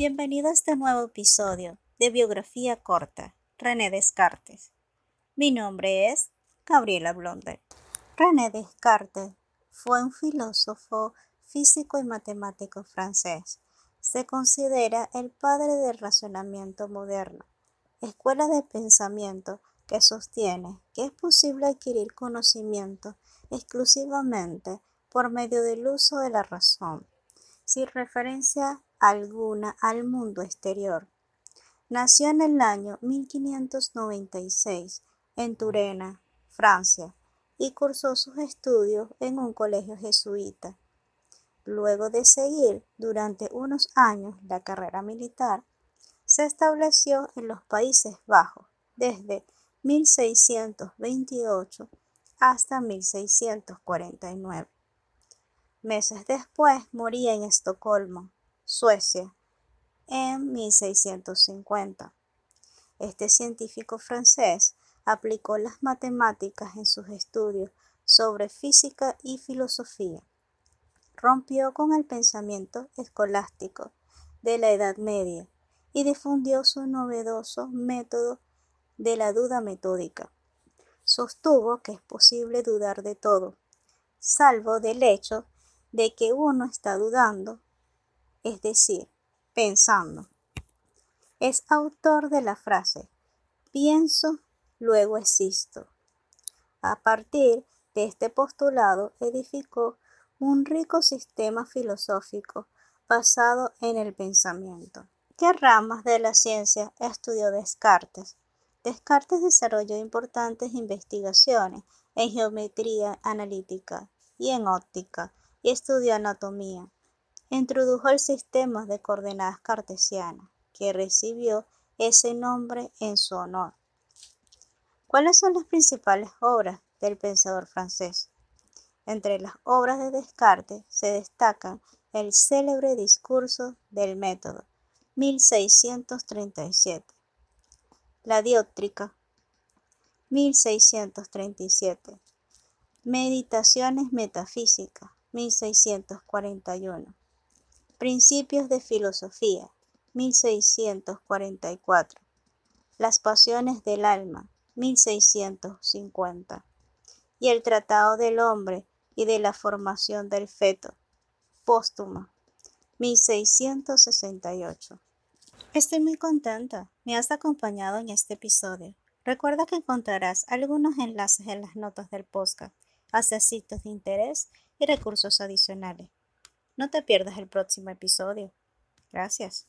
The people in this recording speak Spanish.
Bienvenido a este nuevo episodio de Biografía Corta, René Descartes. Mi nombre es Gabriela Blonder. René Descartes fue un filósofo, físico y matemático francés. Se considera el padre del razonamiento moderno, escuela de pensamiento que sostiene que es posible adquirir conocimiento exclusivamente por medio del uso de la razón, sin referencia alguna al mundo exterior. Nació en el año 1596 en Turena, Francia, y cursó sus estudios en un colegio jesuita. Luego de seguir durante unos años la carrera militar, se estableció en los Países Bajos desde 1628 hasta 1649. Meses después moría en Estocolmo, Suecia, en 1650. Este científico francés aplicó las matemáticas en sus estudios sobre física y filosofía. Rompió con el pensamiento escolástico de la Edad Media y difundió su novedoso método de la duda metódica. Sostuvo que es posible dudar de todo, salvo del hecho de que uno está dudando es decir, pensando. Es autor de la frase pienso, luego existo. A partir de este postulado edificó un rico sistema filosófico basado en el pensamiento. ¿Qué ramas de la ciencia estudió Descartes? Descartes desarrolló importantes investigaciones en geometría analítica y en óptica y estudió anatomía introdujo el sistema de coordenadas cartesianas, que recibió ese nombre en su honor. ¿Cuáles son las principales obras del pensador francés? Entre las obras de Descartes se destacan el célebre discurso del método, 1637, la dióptrica, 1637, meditaciones metafísicas, 1641, Principios de Filosofía, 1644. Las Pasiones del Alma, 1650. Y el Tratado del Hombre y de la Formación del Feto, póstuma, 1668. Estoy muy contenta. Me has acompañado en este episodio. Recuerda que encontrarás algunos enlaces en las notas del podcast hacia sitios de interés y recursos adicionales. No te pierdas el próximo episodio. Gracias.